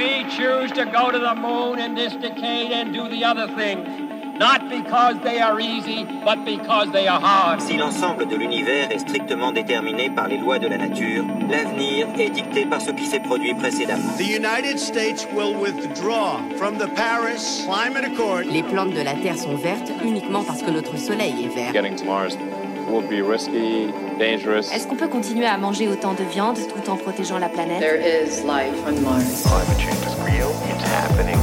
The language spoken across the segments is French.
We choose to go to the moon in this decade and do the other things. Not because they are easy, but because they are hard. Si l'ensemble de l'univers est strictement déterminé par les lois de la nature, l'avenir est dicté par ce qui s'est produit précédemment. The United States will withdraw from the Paris Climate Accord. Les plantes de la Terre sont vertes uniquement parce que notre soleil est vert. Getting to Mars will be risky, dangerous. Est-ce qu'on peut continuer à manger autant de viande tout en protégeant la planète? There is life on Mars. Climate change is real. It's happening.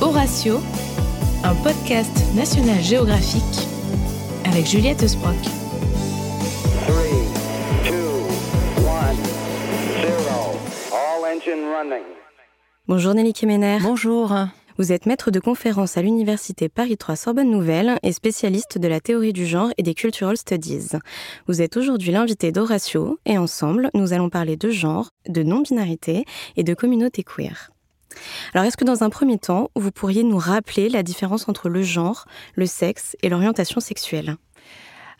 Horatio, un podcast national géographique avec Juliette Sprock. 3, 2, 1, 0. All engine running. Bonjour Nelly Kemener. Bonjour. Vous êtes maître de conférence à l'Université Paris 3 Sorbonne Nouvelle et spécialiste de la théorie du genre et des cultural studies. Vous êtes aujourd'hui l'invité d'Horatio et ensemble, nous allons parler de genre, de non-binarité et de communauté queer. Alors, est-ce que dans un premier temps, vous pourriez nous rappeler la différence entre le genre, le sexe et l'orientation sexuelle?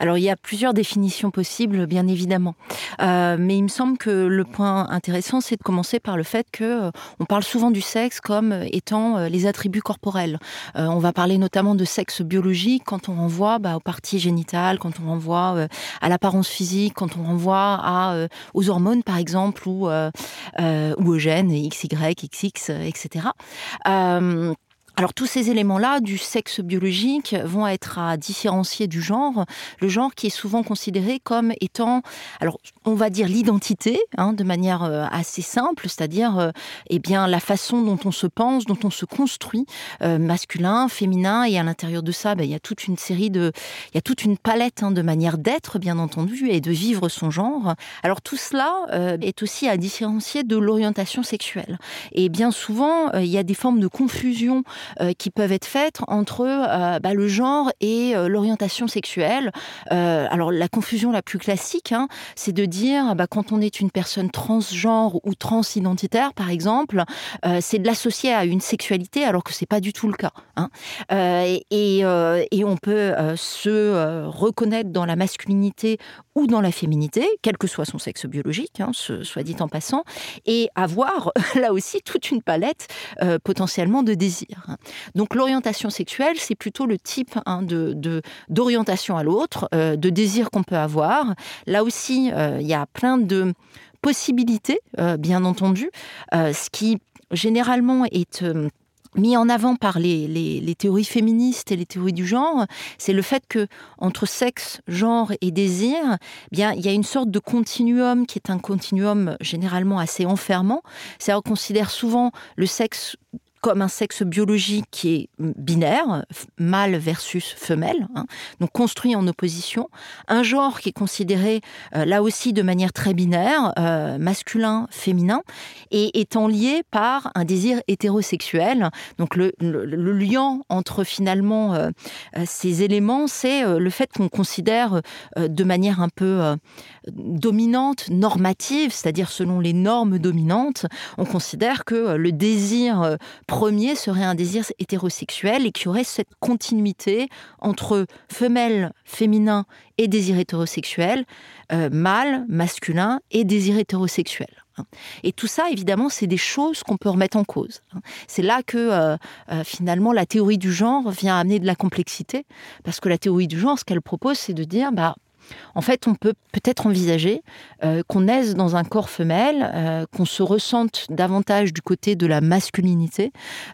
Alors il y a plusieurs définitions possibles, bien évidemment, euh, mais il me semble que le point intéressant, c'est de commencer par le fait que euh, on parle souvent du sexe comme étant euh, les attributs corporels. On va parler notamment de sexe biologique quand on renvoie bah, aux parties génitales, quand on renvoie à l'apparence physique, quand on renvoie aux hormones par exemple ou, ou aux gènes XY, XX, etc. Alors tous ces éléments-là du sexe biologique vont être à différencier du genre, le genre qui est souvent considéré comme étant, alors on va dire l'identité, hein, de manière euh, assez simple, c'est-à-dire euh, eh bien la façon dont on se pense, dont on se construit, euh, masculin, féminin, et à l'intérieur de ça, ben, il y a toute une série de, il y a toute une palette hein, de manières d'être, bien entendu, et de vivre son genre. Alors tout cela euh, est aussi à différencier de l'orientation sexuelle. Et bien souvent, il y a des formes de confusion qui peuvent être faites entre euh, bah, le genre et euh, l'orientation sexuelle. Euh, alors la confusion la plus classique, hein, c'est de dire bah, quand on est une personne transgenre ou transidentitaire, par exemple, euh, c'est de l'associer à une sexualité alors que c'est pas du tout le cas. hein. Euh, et, et, euh, on peut euh, se euh, reconnaître dans la masculinité ou dans la féminité, quel que soit son sexe biologique, hein, soit dit en passant, et avoir là aussi toute une palette euh, potentiellement de désirs. Donc l'orientation sexuelle, c'est plutôt le type hein, de d'orientation à l'autre, euh, de désir qu'on peut avoir. Là aussi, euh, il y a plein de possibilités, euh, bien entendu, ce qui généralement est mis en avant par les, les- les théories féministes et les théories du genre, c'est le fait que entre sexe, genre et désir, eh bien il y a une sorte de continuum qui est un continuum généralement assez enfermant. C'est-à-dire qu'on considère souvent le sexe comme un sexe biologique qui est binaire, mâle versus femelle, hein, donc construit en opposition. Un genre qui est considéré euh, là aussi de manière très binaire, euh, masculin, féminin, et étant lié par un désir hétérosexuel. Donc le, le- lien entre finalement euh, ces éléments, c'est le fait qu'on considère de manière un peu dominante, normative, c'est-à-dire selon les normes dominantes, on considère que le désir premier serait un désir hétérosexuel et qu'il y aurait cette continuité entre femelle, féminin et désir hétérosexuel, euh, mâle, masculin et désir hétérosexuel. hein. Et tout ça, évidemment, c'est des choses qu'on peut remettre en cause. hein. C'est là que euh, euh, finalement la théorie du genre vient amener de la complexité, parce que la théorie du genre, ce qu'elle propose, c'est de dire, bah, en fait, on peut peut-être envisager euh, qu'on naisse dans un corps femelle, euh, qu'on se ressente davantage du côté de la masculinité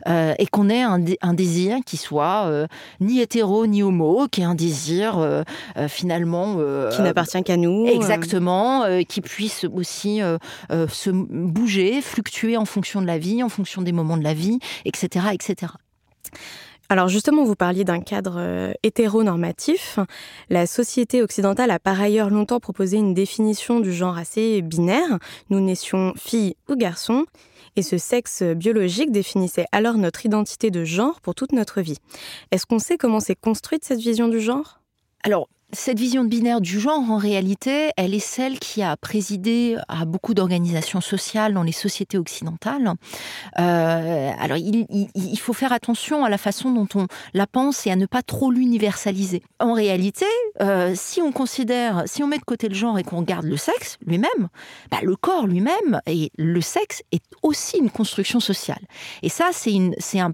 euh, et qu'on ait un, dé- un désir qui soit ni hétéro ni homo, qui est un désir finalement Qui n'appartient qu'à nous. Exactement, qui puisse aussi se bouger, fluctuer en fonction de la vie, en fonction des moments de la vie, etc., etc. Alors justement, vous parliez d'un cadre euh, hétéronormatif. La société occidentale a par ailleurs longtemps proposé une définition du genre assez binaire. Nous naissions filles ou garçons. Et ce sexe biologique définissait alors notre identité de genre pour toute notre vie. Est-ce qu'on sait comment s'est construite cette vision du genre? Cette vision de binaire du genre, en réalité, elle est celle qui a présidé à beaucoup d'organisations sociales dans les sociétés occidentales. Euh, alors, il, faut faire attention à la façon dont on la pense et à ne pas trop l'universaliser. En réalité, euh, si on considère, si on met de côté le genre et qu'on regarde le sexe lui-même, bah, le corps lui-même et le sexe est aussi une construction sociale. Et ça, c'est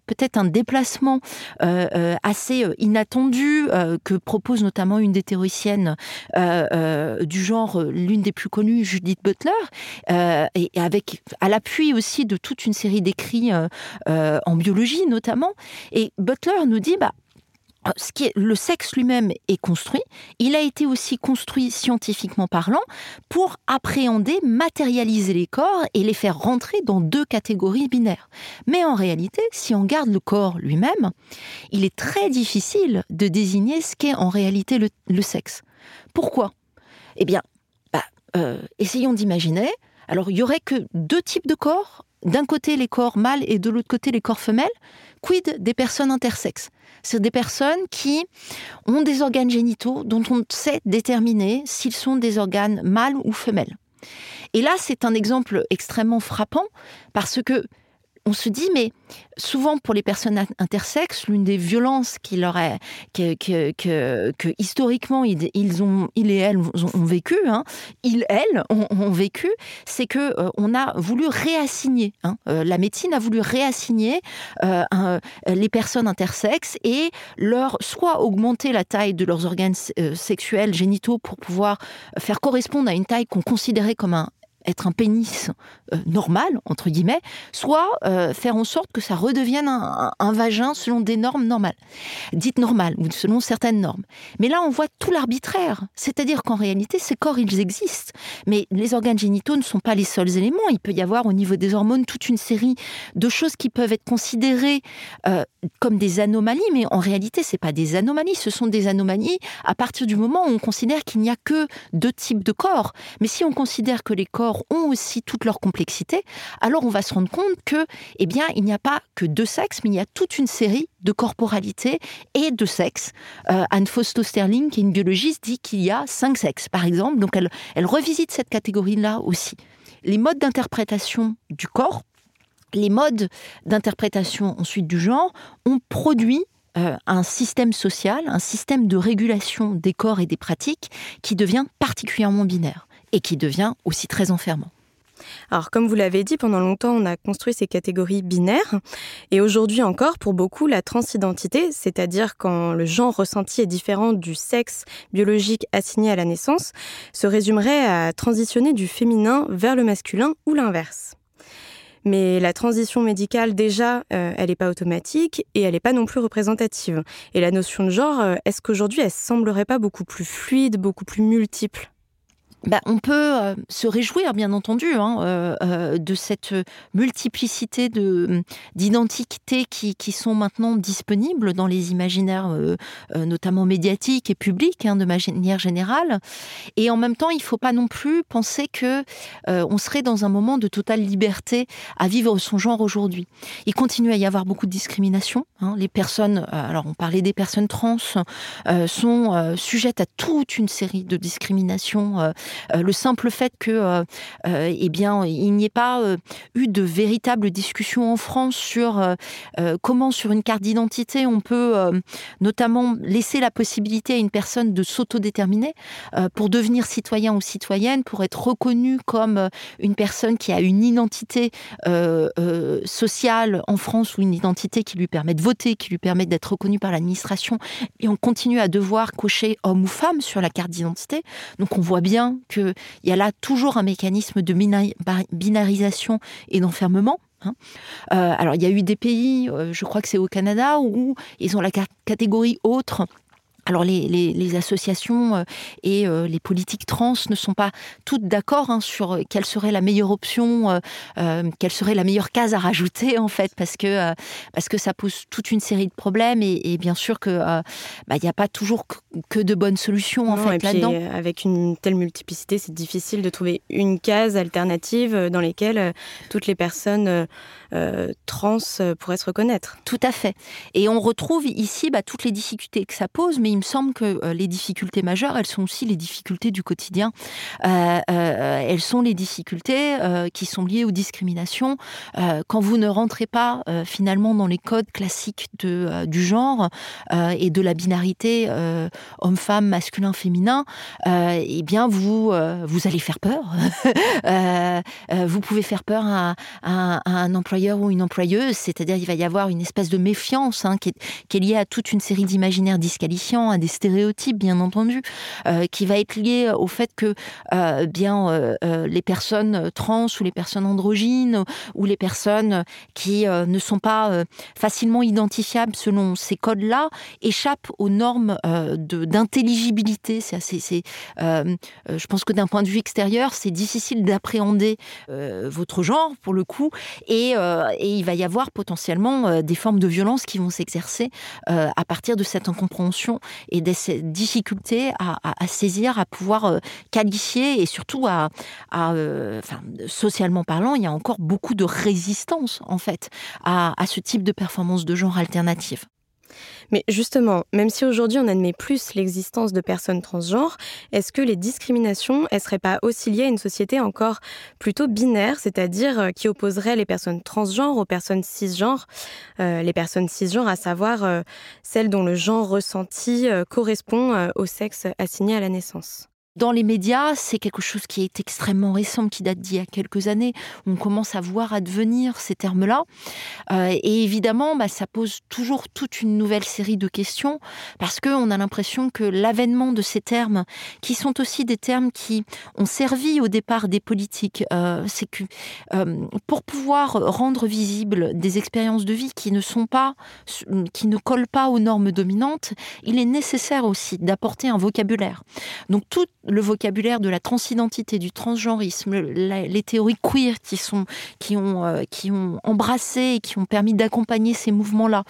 peut-être un déplacement euh, assez inattendu que propose notamment une des euh, euh, du genre, euh, l'une des plus connues, Judith Butler, et avec à l'appui aussi de toute une série d'écrits en biologie notamment. Et Butler nous dit, bah, est, le sexe lui-même est construit, il a été aussi construit scientifiquement parlant pour appréhender, matérialiser les corps et les faire rentrer dans deux catégories binaires. Mais en réalité, si on garde le corps lui-même, il est très difficile de désigner ce qu'est en réalité le, sexe. Pourquoi? Eh bien, bah, euh, essayons d'imaginer. Alors, il y aurait que deux types de corps? D'un côté les corps mâles et de l'autre côté les corps femelles. Quid des personnes intersexes? C'est des personnes qui ont des organes génitaux dont on sait déterminer s'ils sont des organes mâles ou femelles. Et là, c'est un exemple extrêmement frappant parce que on se dit, mais souvent pour les personnes intersexes, l'une des violences qui leur est, que, que, historiquement ils, ont, il et elles ont, vécu, hein, ils, elles ont, vécu, c'est que euh, on a voulu réassigner, hein, euh, la médecine a voulu réassigner euh, les personnes intersexes et leur soit augmenter la taille de leurs organes sexuels génitaux pour pouvoir faire correspondre à une taille qu'on considérait comme un être un pénis euh, normal, entre guillemets, soit euh, faire en sorte que ça redevienne un, vagin selon des normes normales, dites normales, ou selon certaines normes. Mais là, on voit tout l'arbitraire. C'est-à-dire qu'en réalité, ces corps, ils existent. Mais les organes génitaux ne sont pas les seuls éléments. Il peut y avoir au niveau des hormones toute une série de choses qui peuvent être considérées euh, comme des anomalies, mais en réalité, ce pas des anomalies. Ce sont des anomalies à partir du moment où on considère qu'il n'y a que deux types de corps. Mais si on considère que les corps ont aussi toute leur complexité, alors on va se rendre compte que, eh bien, il n'y a pas que deux sexes, mais il y a toute une série de corporalités et de sexes. Euh, Anne Fausto-Sterling, qui est une biologiste, dit qu'il y a cinq sexes, par exemple. Donc elle, revisite cette catégorie-là aussi. Les modes d'interprétation du corps, les modes d'interprétation ensuite du genre, ont produit euh, un système social, un système de régulation des corps et des pratiques qui devient particulièrement binaire et qui devient aussi très enfermant. Alors, comme vous l'avez dit, pendant longtemps, on a construit ces catégories binaires. Et aujourd'hui encore, pour beaucoup, la transidentité, c'est-à-dire quand le genre ressenti est différent du sexe biologique assigné à la naissance, se résumerait à transitionner du féminin vers le masculin ou l'inverse. Mais la transition médicale, déjà, euh, elle n'est pas automatique et elle n'est pas non plus représentative. Et la notion de genre, euh, est-ce qu'aujourd'hui, elle semblerait pas beaucoup plus fluide, beaucoup plus multiple? Bah, on peut euh, se réjouir, bien entendu, hein, euh, euh, de cette multiplicité de d'identités qui, qui, sont maintenant disponibles dans les imaginaires, notamment médiatiques et publics, hein, de manière générale. Et en même temps, il ne faut pas non plus penser que on serait dans un moment de totale liberté à vivre son genre aujourd'hui. Il continue à y avoir beaucoup de discrimination. Hein. Les personnes, alors on parlait des personnes trans, sont sujettes à toute une série de discriminations euh, le simple fait que, euh, euh, eh bien, il n'y ait pas eu de véritable discussion en France sur comment, sur une carte d'identité, on peut notamment laisser la possibilité à une personne de s'autodéterminer pour devenir citoyen ou citoyenne, pour être reconnu comme une personne qui a une identité sociale en France ou une identité qui lui permet de voter, qui lui permet d'être reconnu par l'administration, et on continue à devoir cocher homme ou femme sur la carte d'identité. Donc on voit bien qu'il y a là toujours un mécanisme de binarisation et d'enfermement. Hein. Euh, alors, il y a eu des pays, euh, je crois que c'est au Canada, où ils ont la catégorie autre alors les, associations euh, et euh, les politiques trans ne sont pas toutes d'accord hein, sur euh, quelle serait la meilleure option, quelle serait la meilleure case à rajouter en fait, parce que parce que ça pose toute une série de problèmes et, bien sûr que bah, il n'y a pas toujours que de bonnes solutions en fait là-dedans. Avec une telle multiplicité, c'est difficile de trouver une case alternative dans lesquelles toutes les personnes trans pourraient se reconnaître. Tout à fait. Et on retrouve ici bah, toutes les difficultés que ça pose, mais il me semble que les difficultés majeures, elles sont aussi les difficultés du quotidien. elles sont les difficultés qui sont liées aux discriminations. quand vous ne rentrez pas finalement dans les codes classiques du genre et de la binarité homme-femme, masculin-féminin, eh bien vous, vous allez faire peur. vous pouvez faire peur à, un employeur ou une employeuse, c'est-à-dire il va y avoir une espèce de méfiance hein, qui, est, qui, est, liée à toute une série d'imaginaires disqualifiants, à des stéréotypes bien entendu, euh, qui va être liée au fait que euh, bien euh, les personnes trans ou les personnes androgynes ou les personnes qui ne sont pas facilement identifiables selon ces codes-là échappent aux normes d'intelligibilité. C'est assez, je pense que d'un point de vue extérieur, c'est difficile d'appréhender votre genre pour le coup, et, et, il va y avoir potentiellement des formes de violence qui vont s'exercer à partir de cette incompréhension et de cette difficulté à, saisir, à pouvoir qualifier et surtout à, socialement parlant, il y a encore beaucoup de résistance en fait à, à ce type de performance de genre alternative. Mais justement, même si aujourd'hui on admet plus l'existence de personnes transgenres, est-ce que les discriminations, elles seraient pas aussi liées à une société encore plutôt binaire, c'est-à-dire euh, qui opposerait les personnes transgenres aux personnes cisgenres, euh, les personnes cisgenres à savoir euh, celles dont le genre ressenti correspond au sexe assigné à la naissance? Dans les médias, c'est quelque chose qui est extrêmement récent, qui date d'il y a quelques années. On commence à voir advenir ces termes-là. Euh, et évidemment, bah, ça pose toujours toute une nouvelle série de questions, parce qu'on a l'impression que l'avènement de ces termes, qui sont aussi des termes qui ont servi au départ des politiques, euh, c'est que euh, pour pouvoir rendre visibles des expériences de vie qui ne sont pas, qui ne collent pas aux normes dominantes, il est nécessaire aussi d'apporter un vocabulaire. Donc tout le vocabulaire de la transidentité, du transgenrisme, les théories queer qui, sont, qui, ont, euh, qui ont embrassé et qui ont permis d'accompagner ces mouvements-là,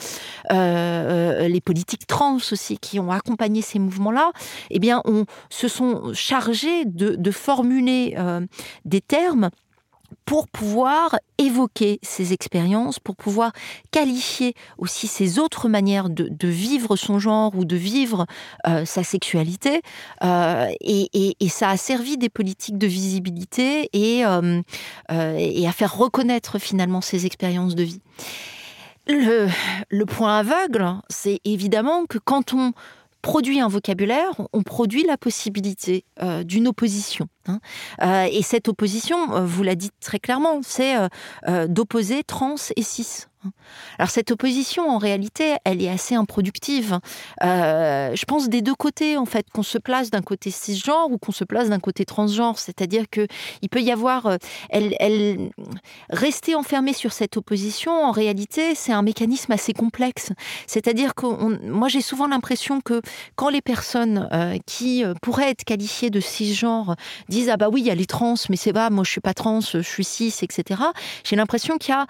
euh, euh, les politiques trans aussi qui ont accompagné ces mouvements-là, eh bien, on se sont chargés de, de formuler des termes pour pouvoir évoquer ces expériences, pour pouvoir qualifier aussi ces autres manières de, vivre son genre ou de vivre euh, sa sexualité. Euh, et, ça a servi des politiques de visibilité et, euh, à faire reconnaître finalement ces expériences de vie. Le, le point aveugle, c'est évidemment que quand on produit un vocabulaire, on produit la possibilité euh, d'une opposition. Hein. Euh, et cette opposition, euh, vous l'a dit très clairement, c'est d'opposer trans et cis. Alors cette opposition, en réalité, elle est assez improductive. Euh, je pense des deux côtés, en fait, qu'on se place d'un côté cisgenre ou qu'on se place d'un côté transgenre. C'est-à-dire que il peut y avoir, euh, elle, rester enfermée sur cette opposition. En réalité, c'est un mécanisme assez complexe. C'est-à-dire que moi, j'ai souvent l'impression que quand les personnes euh, qui pourraient être qualifiées de cisgenre disent ah bah oui, il y a les trans, mais c'est pas, moi je suis pas trans, je suis cis, etc. J'ai l'impression qu'il y a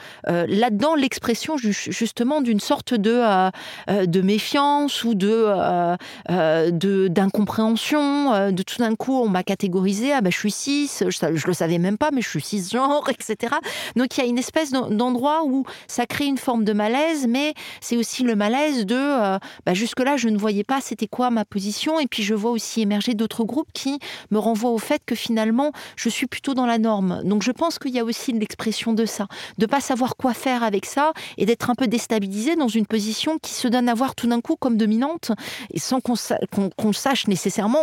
là-dedans l'expression expression justement d'une sorte de, euh, euh, de méfiance ou de, euh, d'incompréhension. De, tout d'un coup, on m'a catégorisé, ah ben, je suis cis, je, je le savais même pas, mais je suis cisgenre, etc. Donc il y a une espèce d'endroit où ça crée une forme de malaise, mais c'est aussi le malaise de bah, jusque-là, je ne voyais pas c'était quoi ma position, et puis je vois aussi émerger d'autres groupes qui me renvoient au fait que finalement, je suis plutôt dans la norme. Donc je pense qu'il y a aussi l'expression de ça, de pas savoir quoi faire avec ça, et d'être un peu déstabilisé dans une position qui se donne à voir tout d'un coup comme dominante et sans qu'on sache nécessairement.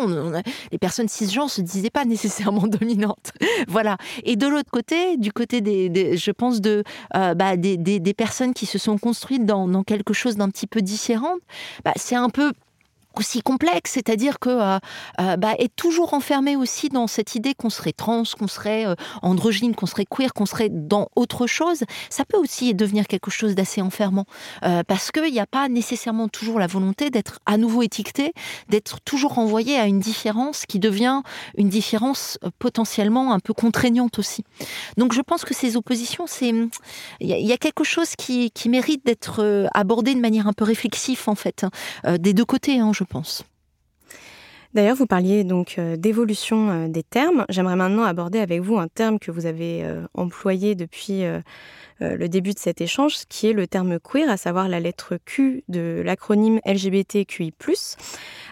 les personnes cisgenres se disaient pas nécessairement dominantes. voilà. Et de l'autre côté, du côté des, je pense de euh, bah, des, personnes qui se sont construites dans, dans quelque chose d'un petit peu différent, bah, c'est un peu aussi complexe, c'est-à-dire que euh, euh, bah, être toujours enfermé aussi dans cette idée qu'on serait trans, qu'on serait euh, androgyne, qu'on serait queer, qu'on serait dans autre chose, ça peut aussi devenir quelque chose d'assez enfermant, parce qu'il n'y a pas nécessairement toujours la volonté d'être à nouveau étiqueté, d'être toujours renvoyé à une différence qui devient une différence potentiellement un peu contraignante aussi. Donc je pense que ces oppositions, c'est il y, a quelque chose qui, qui mérite d'être abordé de manière un peu réflexive en fait, hein, des deux côtés. Hein, je D'ailleurs, vous parliez donc d'évolution des termes. J'aimerais maintenant aborder avec vous un terme que vous avez employé depuis euh, le début de cet échange, qui est le terme queer, à savoir la lettre Q de l'acronyme LGBTQI+.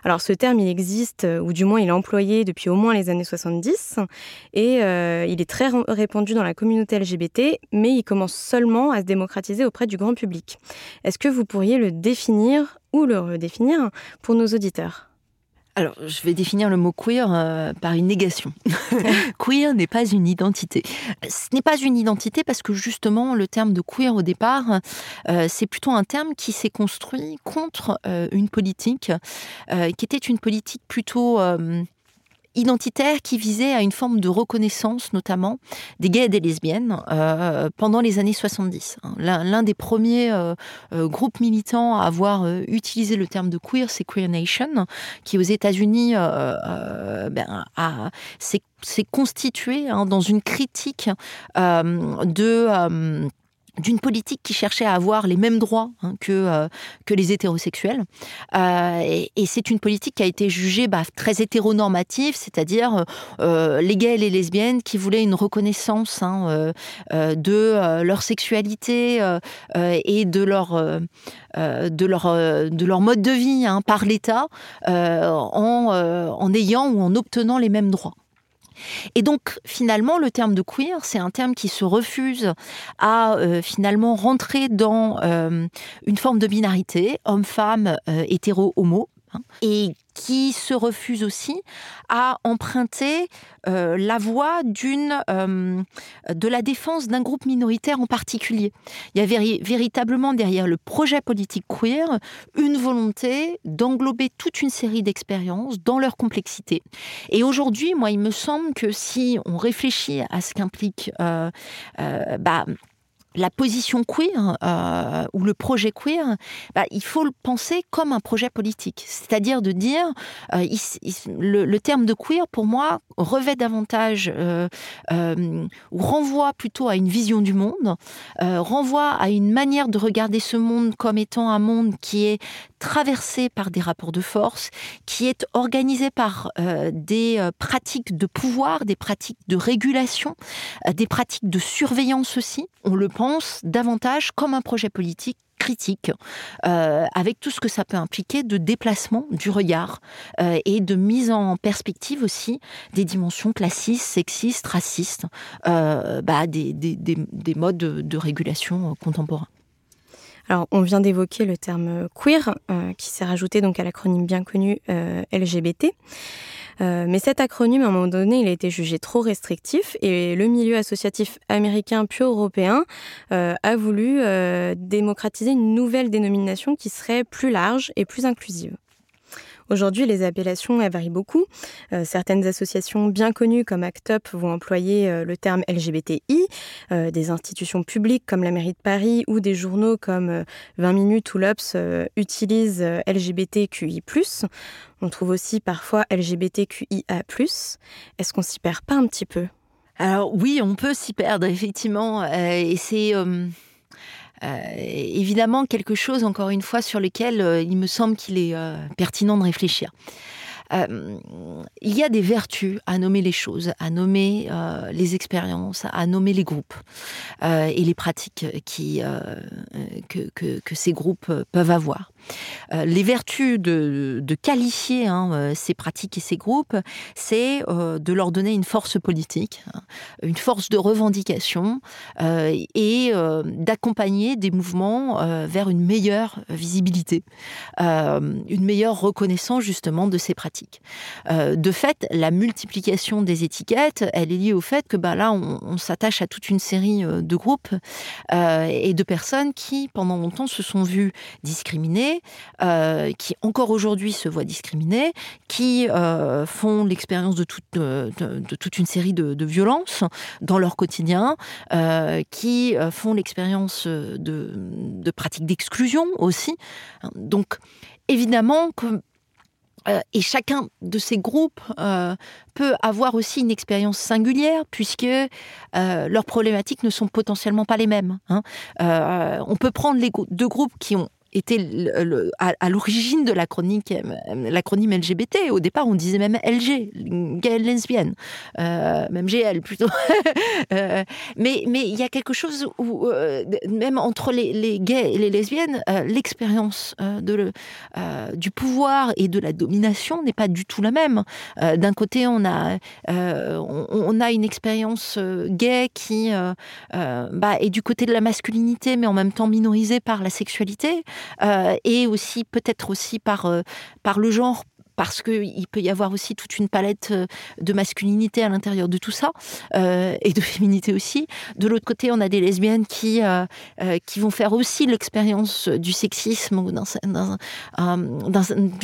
Alors ce terme, il existe, euh, ou du moins il est employé depuis au moins les années 70, et euh, il est très répandu dans la communauté LGBT, mais il commence seulement à se démocratiser auprès du grand public. Est-ce que vous pourriez le définir le redéfinir pour nos auditeurs alors, je vais définir le mot queer euh, par une négation. queer n'est pas une identité. Ce n'est pas une identité parce que justement, le terme de queer au départ, euh, c'est plutôt un terme qui s'est construit contre euh, une politique qui était une politique plutôt identitaire qui visait à une forme de reconnaissance, notamment des gays et des lesbiennes, euh, pendant les années 70. L'un des premiers euh, euh, groupes militants à avoir utilisé le terme de queer, c'est Queer Nation, qui aux États-Unis ben, s'est constitué hein, dans une critique de d'une politique qui cherchait à avoir les mêmes droits hein, que, euh, que les hétérosexuels. Euh, et, c'est une politique qui a été jugée bah, très hétéronormative, c'est-à-dire euh, les gays et les lesbiennes qui voulaient une reconnaissance hein, de leur sexualité et de leur, de, leur, de leur mode de vie hein, par l'État en, en ayant ou en obtenant les mêmes droits. Et donc finalement, le terme de queer, c'est un terme qui se refuse à euh, finalement rentrer dans euh, une forme de binarité, homme-femme, euh, hétéro-homo, hein, et qui se refuse aussi à emprunter euh, la voie euh, de la défense d'un groupe minoritaire en particulier. Il y a véritablement derrière le projet politique queer une volonté d'englober toute une série d'expériences dans leur complexité. Et aujourd'hui, moi, il me semble que si on réfléchit à ce qu'implique euh, bah, la position queer euh, ou le projet queer, bah, il faut le penser comme un projet politique. C'est-à-dire de dire, euh, le, terme de queer, pour moi, revêt davantage, euh, ou renvoie plutôt à une vision du monde, renvoie à une manière de regarder ce monde comme étant un monde qui est traversé par des rapports de force, qui est organisé par des pratiques de pouvoir, des pratiques de régulation, des pratiques de surveillance aussi. On le pense davantage comme un projet politique critique, euh, avec tout ce que ça peut impliquer de déplacement du regard euh, et de mise en perspective aussi des dimensions classistes, sexistes, racistes, euh, bah, des, modes de, régulation contemporains. Alors, on vient d'évoquer le terme queer, qui s'est rajouté donc à l'acronyme bien connu LGBT. Euh, mais cet acronyme, à un moment donné, il a été jugé trop restrictif et le milieu associatif américain puis européen euh, a voulu euh, démocratiser une nouvelle dénomination qui serait plus large et plus inclusive. Aujourd'hui, les appellations varient beaucoup. Euh, certaines associations bien connues comme ACT UP vont employer euh, le terme LGBTI. Euh, des institutions publiques comme la mairie de Paris ou des journaux comme 20 minutes ou l'Obs utilisent LGBTQI+. On trouve aussi parfois LGBTQIA+. Est-ce qu'on s'y perd pas un petit peu? Alors oui, on peut s'y perdre effectivement, et c'est évidemment quelque chose, encore une fois, sur lequel euh, il me semble qu'il est euh, pertinent de réfléchir. il y a des vertus à nommer les choses, à nommer les expériences, à nommer les groupes et les pratiques que, ces groupes peuvent avoir. Euh, les vertus de, qualifier hein, euh, ces pratiques et ces groupes, c'est euh, de leur donner une force politique, hein, une force de revendication et d'accompagner des mouvements vers une meilleure visibilité, une meilleure reconnaissance justement de ces pratiques. de fait, la multiplication des étiquettes, elle est liée au fait que bah, là, on, on s'attache à toute une série de groupes et de personnes qui, pendant longtemps, se sont vues discriminées, euh, qui encore aujourd'hui se voient discriminés, qui euh, font l'expérience de toute, de, toute une série de, violences dans leur quotidien, euh, qui font l'expérience de, pratiques d'exclusion aussi. Donc, évidemment, et chacun de ces groupes peut avoir aussi une expérience singulière puisque leurs problématiques ne sont potentiellement pas les mêmes. Hein. on peut prendre les deux groupes qui ont était à, l'origine de l'acronyme LGBT. Au départ, on disait même LG, gay lesbienne, euh, même GL plutôt. Euh, mais mais il y a quelque chose où euh, même entre les, gays et les lesbiennes, l'expérience de du pouvoir et de la domination n'est pas du tout la même. D'un côté, on a on, a une expérience gay qui bah, est du côté de la masculinité, mais en même temps minorisée par la sexualité. Euh, et aussi peut-être aussi par, euh, par le genre parce qu'il peut y avoir aussi toute une palette euh, de masculinité à l'intérieur de tout ça, euh, et de féminité aussi. De l'autre côté, on a des lesbiennes qui, euh, qui vont faire aussi l'expérience du sexisme ou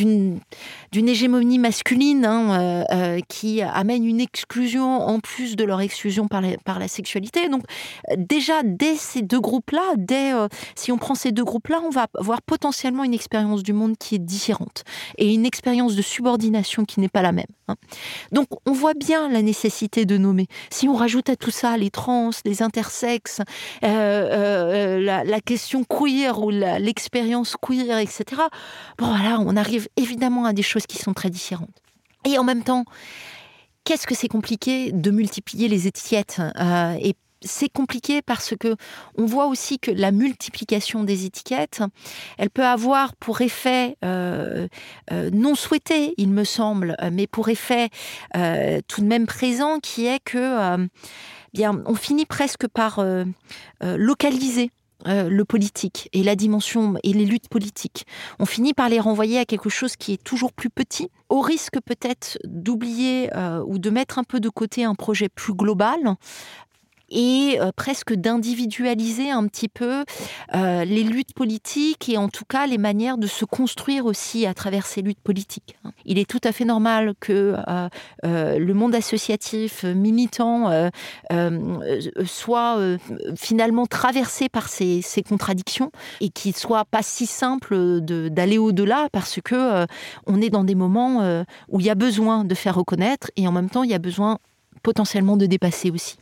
d'une hégémonie masculine hein, qui amène une exclusion en plus de leur exclusion par, par la sexualité. Donc déjà, dès ces deux groupes-là, dès, si on prend ces deux groupes-là, on va avoir potentiellement une expérience du monde qui est différente et une expérience de subordination qui n'est pas la même. Hein. Donc on voit bien la nécessité de nommer. Si on rajoute à tout ça les trans, les intersexes, euh, euh, la, question queer ou l'expérience queer, etc., bon on arrive évidemment à des choses qui sont très différentes. Et en même temps, qu'est-ce que c'est compliqué de multiplier les étiquettes euh, et c'est compliqué parce que on voit aussi que la multiplication des étiquettes, elle peut avoir pour effet euh, euh, non souhaité, il me semble, mais pour effet euh, tout de même présent, qui est que bien, on finit presque par localiser le politique et la dimension et les luttes politiques. On finit par les renvoyer à quelque chose qui est toujours plus petit, au risque peut-être d'oublier ou de mettre un peu de côté un projet plus global, et euh, presque d'individualiser un petit peu euh, les luttes politiques et en tout cas les manières de se construire aussi à travers ces luttes politiques. Hein. Il est tout à fait normal que euh, le monde associatif militant soit finalement traversé par ces, contradictions et qu'il soit pas si simple d'aller au-delà parce que on est dans des moments où il y a besoin de faire reconnaître et en même temps il y a besoin potentiellement de dépasser aussi.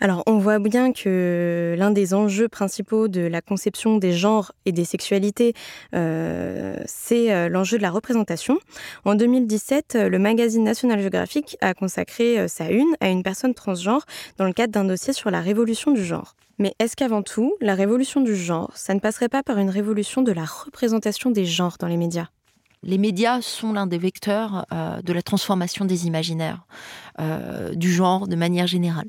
Alors, on voit bien que l'un des enjeux principaux de la conception des genres et des sexualités, euh, c'est euh, l'enjeu de la représentation. En 2017, le magazine National Geographic a consacré euh, sa une à une personne transgenre dans le cadre d'un dossier sur la révolution du genre. Mais est-ce qu'avant tout, la révolution du genre, ça ne passerait pas par une révolution de la représentation des genres dans les médias? Les médias sont l'un des vecteurs de la transformation des imaginaires du genre de manière générale.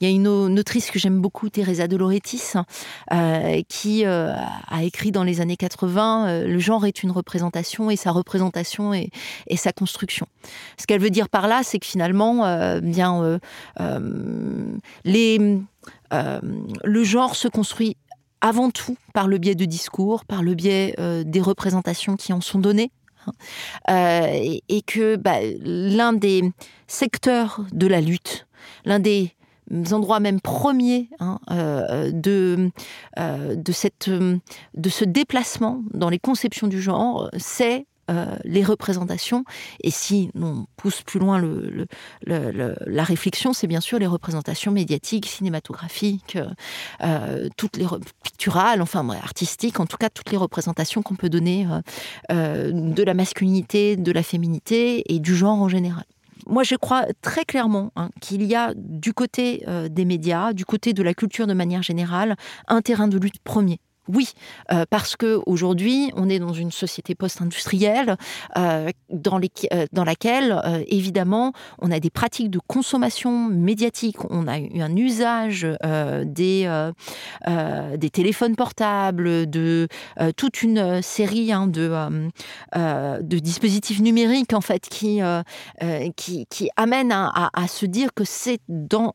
Il y a une, autrice que j'aime beaucoup, Teresa de Lauretis, euh, qui euh, a écrit dans les années 80 euh, Le genre est une représentation et sa représentation est, sa construction. Ce qu'elle veut dire par là, c'est que finalement, bien, les, le genre se construit avant tout par le biais de discours, par le biais des représentations qui en sont données. Hein, et, que bah, l'un des secteurs de la lutte, l'un des endroits même premiers hein, euh, de, euh, de, cette, de ce déplacement dans les conceptions du genre, c'est euh, les représentations. Et si on pousse plus loin le, la réflexion, c'est bien sûr les représentations médiatiques, cinématographiques, toutes les picturales, enfin artistiques, en tout cas toutes les représentations qu'on peut donner de la masculinité, de la féminité et du genre en général moi, je crois très clairement hein, qu'il y a du côté euh, des médias, du côté de la culture de manière générale, un terrain de lutte premier. Oui, euh, parce que aujourd'hui, on est dans une société post-industrielle euh, dans, euh, dans, laquelle, évidemment, on a des pratiques de consommation médiatique. On a eu un usage des, téléphones portables, de toute une série hein, de, dispositifs numériques en fait qui, amènent à, à, se dire que c'est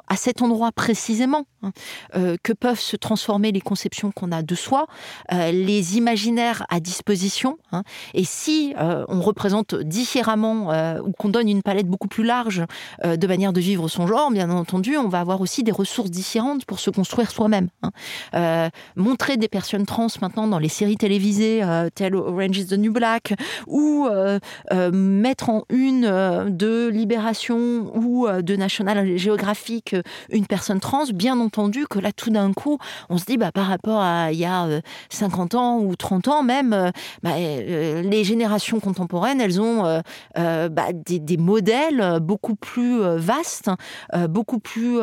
à cet endroit précisément hein, que peuvent se transformer les conceptions qu'on a de soi euh, les imaginaires à disposition. Hein. et si euh, on représente différemment euh, ou qu'on donne une palette beaucoup plus large de manière de vivre son genre, bien entendu, on va avoir aussi des ressources différentes pour se construire soi-même. Hein. montrer des personnes trans maintenant dans les séries télévisées telles Orange is the New Black ou mettre en une de Libération ou de National Geographic une personne trans, bien entendu que là tout d'un coup on se dit bah, par rapport à il y a 50 ans ou 30 ans même, bah, les générations contemporaines, elles ont bah, des, modèles beaucoup plus vastes, beaucoup plus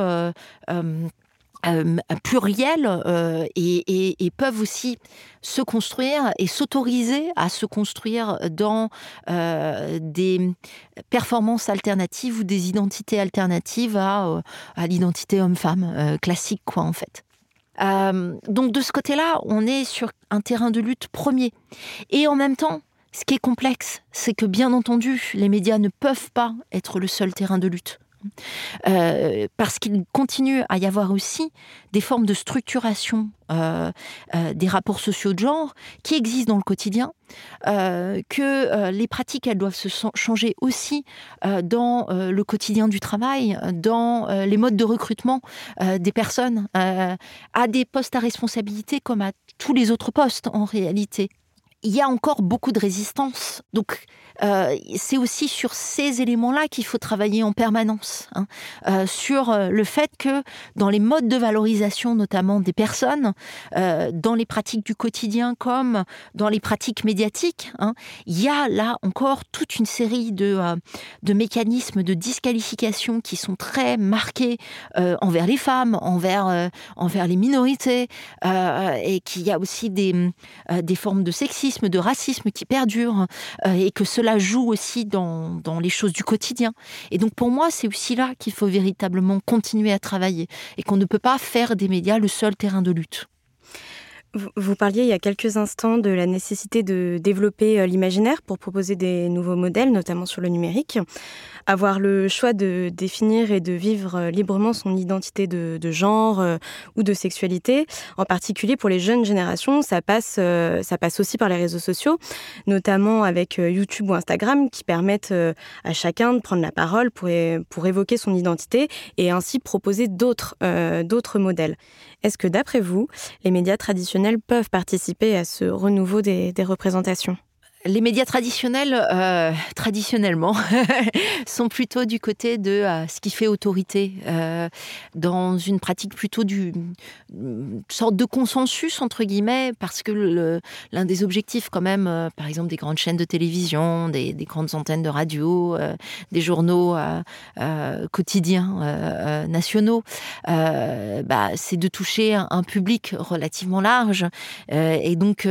euh, pluriels euh, et, peuvent aussi se construire et s'autoriser à se construire dans euh, des performances alternatives ou des identités alternatives à, à l'identité homme-femme classique, quoi, en fait. Donc de ce côté-là, on est sur un terrain de lutte premier. Et en même temps, ce qui est complexe, c'est que bien entendu, les médias ne peuvent pas être le seul terrain de lutte. Euh, parce qu'il continue à y avoir aussi des formes de structuration euh, euh, des rapports sociaux de genre qui existent dans le quotidien, que les pratiques doivent se changer aussi dans le quotidien du travail, dans les modes de recrutement des personnes à des postes à responsabilité comme à tous les autres postes en réalité. Il y a encore beaucoup de résistance. Donc, euh, c'est aussi sur ces éléments-là qu'il faut travailler en permanence, hein. euh, sur euh, le fait que dans les modes de valorisation, notamment des personnes, dans les pratiques du quotidien comme dans les pratiques médiatiques, hein, il y a là encore toute une série de, de mécanismes de disqualification qui sont très marqués envers les femmes, envers, envers les minorités, et qu'il y a aussi des, des formes de sexisme, de racisme qui perdurent, et que cela joue aussi dans, les choses du quotidien. Et donc pour moi, c'est aussi là qu'il faut véritablement continuer à travailler et qu'on ne peut pas faire des médias le seul terrain de lutte. Vous parliez il y a quelques instants de la nécessité de développer euh, l'imaginaire pour proposer des nouveaux modèles, notamment sur le numérique. Avoir le choix de définir et de vivre euh, librement son identité de, genre euh, ou de sexualité, en particulier pour les jeunes générations, ça passe, passe aussi par les réseaux sociaux, notamment avec YouTube ou Instagram, qui permettent à chacun de prendre la parole pour, évoquer son identité et ainsi proposer d'autres modèles. Est-ce que d'après vous, les médias traditionnels peuvent participer à ce renouveau des, représentations? Les médias traditionnels, euh, traditionnellement, sont plutôt du côté de euh, ce qui fait autorité, euh, dans une pratique plutôt du sorte de consensus entre guillemets, parce que l'un des objectifs, quand même, par exemple, des grandes chaînes de télévision, des, grandes antennes de radio, des journaux quotidiens nationaux, bah, c'est de toucher un, public relativement large, et donc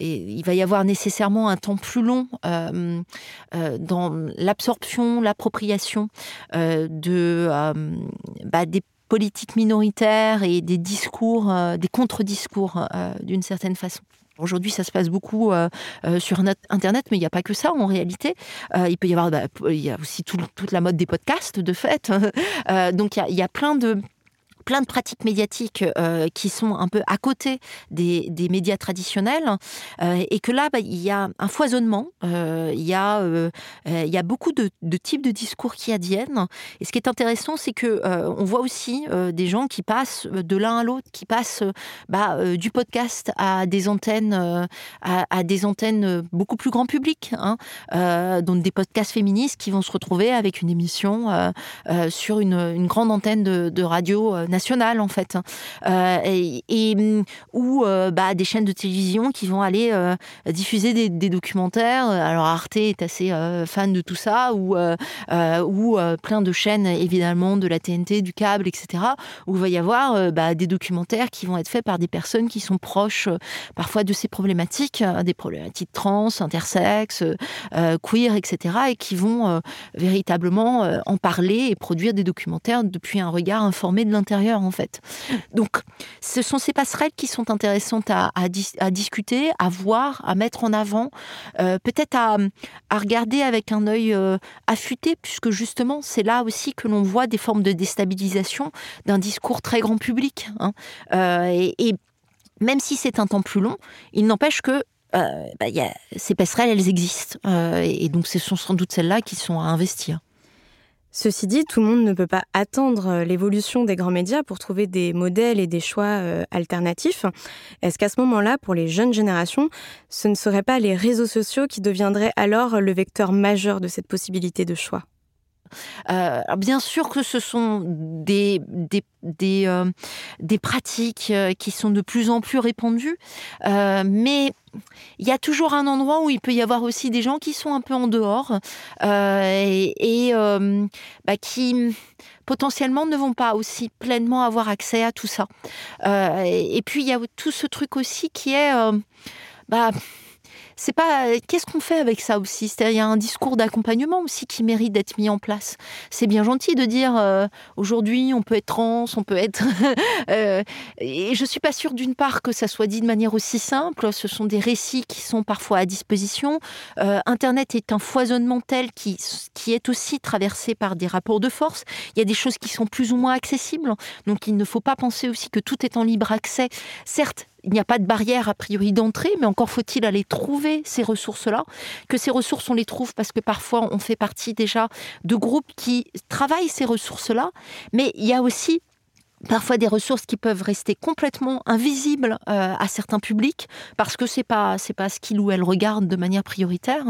il va y avoir nécessairement un temps plus long euh, euh, dans l'absorption, l'appropriation euh, de bah, des politiques minoritaires et des discours, des contre-discours d'une certaine façon. Aujourd'hui, ça se passe beaucoup sur Internet, mais il n'y a pas que ça en réalité. il peut y avoir, bah, a aussi toute la mode des podcasts de fait. donc il y, a, plein de plein de pratiques médiatiques euh, qui sont un peu à côté des, des médias traditionnels euh, et que là, bah, il y a un foisonnement, euh, il, y a, il y a beaucoup de, types de discours qui adviennent. Et ce qui est intéressant, c'est que on voit aussi des gens qui passent de l'un à l'autre, qui passent bah, du podcast à des antennes, à, des antennes beaucoup plus grand public, hein, donc des podcasts féministes qui vont se retrouver avec une émission sur une, grande antenne de radio nationale en fait, euh, et, ou euh, bah, des chaînes de télévision qui vont aller euh, diffuser des, documentaires. Alors Arte est assez fan de tout ça, ou ou plein de chaînes évidemment de la TNT, du câble, etc. Où il va y avoir bah, des documentaires qui vont être faits par des personnes qui sont proches parfois de ces problématiques, des problématiques trans, intersexes, queer, etc. Et qui vont véritablement en parler et produire des documentaires depuis un regard informé de l'intérieur en fait. Donc, ce sont ces passerelles qui sont intéressantes à, discuter, à voir, à mettre en avant, euh, peut-être à, regarder avec un œil euh, affûté, puisque justement, c'est là aussi que l'on voit des formes de déstabilisation d'un discours très grand public. Hein. Euh, et, même si c'est un temps plus long, il n'empêche que bah, ces passerelles, elles existent. et donc, ce sont sans doute celles-là qui sont à investir. Ceci dit, tout le monde ne peut pas attendre euh, l'évolution des grands médias pour trouver des modèles et des choix euh, alternatifs. Est-ce qu'à ce moment-là, pour les jeunes générations, ce ne seraient pas les réseaux sociaux qui deviendraient alors le vecteur majeur de cette possibilité de choix? Bien sûr que ce sont des, des, des, des pratiques qui sont de plus en plus répandues, mais il y a toujours un endroit où il peut y avoir aussi des gens qui sont un peu en dehors et, bah, qui potentiellement ne vont pas aussi pleinement avoir accès à tout ça. et, puis il y a tout ce truc aussi qui est bah, c'est pas qu'est-ce qu'on fait avec ça aussi? C'est-à-dire il y a un discours d'accompagnement aussi qui mérite d'être mis en place. C'est bien gentil de dire euh, aujourd'hui on peut être trans, on peut être euh, et je suis pas sûre d'une part que ça soit dit de manière aussi simple. Ce sont des récits qui sont parfois à disposition. Euh, Internet est un foisonnement tel qui qui est aussi traversé par des rapports de force. Il y a des choses qui sont plus ou moins accessibles, donc il ne faut pas penser aussi que tout est en libre accès. Certes, il n'y a pas de barrière a priori d'entrée, mais encore faut-il aller trouver ces ressources-là. Que ces ressources, on les trouve parce que parfois on fait partie déjà de groupes qui travaillent ces ressources-là, mais il y a aussi parfois des ressources qui peuvent rester complètement invisibles euh, à certains publics parce que c'est pas c'est pas ce qu'il ou elle regarde de manière prioritaire.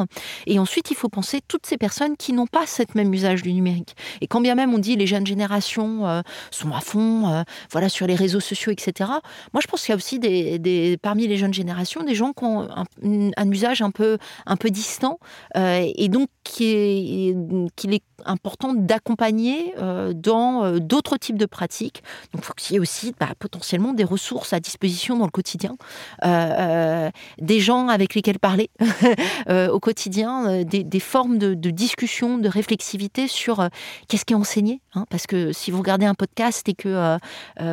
Et ensuite il faut penser toutes ces personnes qui n'ont pas cette même usage du numérique. Et quand bien même on dit les jeunes générations euh, sont à fond euh, voilà sur les réseaux sociaux etc moi je pense qu'il y a aussi des, parmi les jeunes générations des gens qui ont un, usage un peu un peu distant et donc qu'il est important d'accompagner dans d'autres types de pratiques donc, il faut qu'il y ait aussi bah, potentiellement des ressources à disposition dans le quotidien, euh, euh, des gens avec lesquels parler euh, au quotidien, des, formes de, discussion, de réflexivité sur qu'est-ce qui est enseigné. Hein. parce que si vous regardez un podcast et que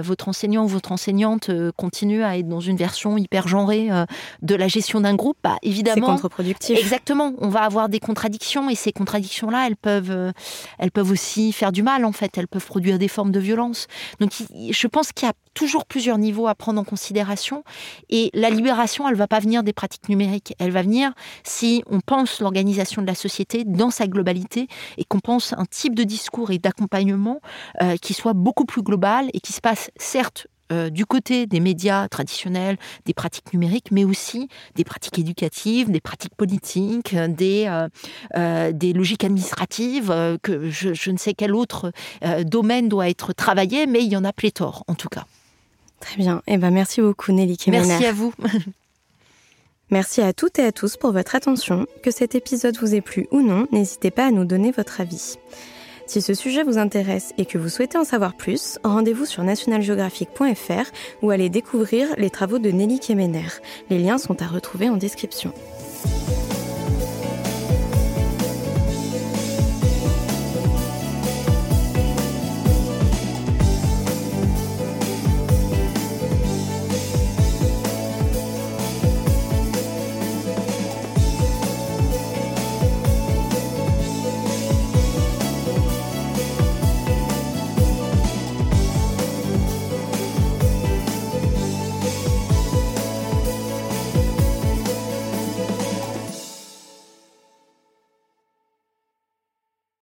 votre enseignant ou votre enseignante continue à être dans une version hyper genrée de la gestion d'un groupe, bah, évidemment, c'est contre-productif. Exactement, on va avoir des contradictions et ces contradictions-là, elles peuvent, elles peuvent aussi faire du mal en fait. Elles peuvent produire des formes de violence. Donc je pense qu'il y a toujours plusieurs niveaux à prendre en considération. Et la libération, elle va pas venir des pratiques numériques, elle va venir si on pense l'organisation de la société dans sa globalité et qu'on pense un type de discours et d'accompagnement euh, qui soit beaucoup plus global et qui se passe certes euh, du côté des médias traditionnels, des pratiques numériques, mais aussi des pratiques éducatives, des pratiques politiques, des, euh, euh, des logiques administratives, que je, ne sais quel autre domaine doit être travaillé, mais il y en a pléthore en tout cas. Très bien. Eh ben, merci beaucoup Nelly Kemener. Merci à vous. Merci à toutes et à tous pour votre attention. Que cet épisode vous ait plu ou non, n'hésitez pas à nous donner votre avis. Si ce sujet vous intéresse et que vous souhaitez en savoir plus, rendez-vous sur nationalgeographic.fr ou allez découvrir les travaux de Nelly Kemener. Les liens sont à retrouver en description.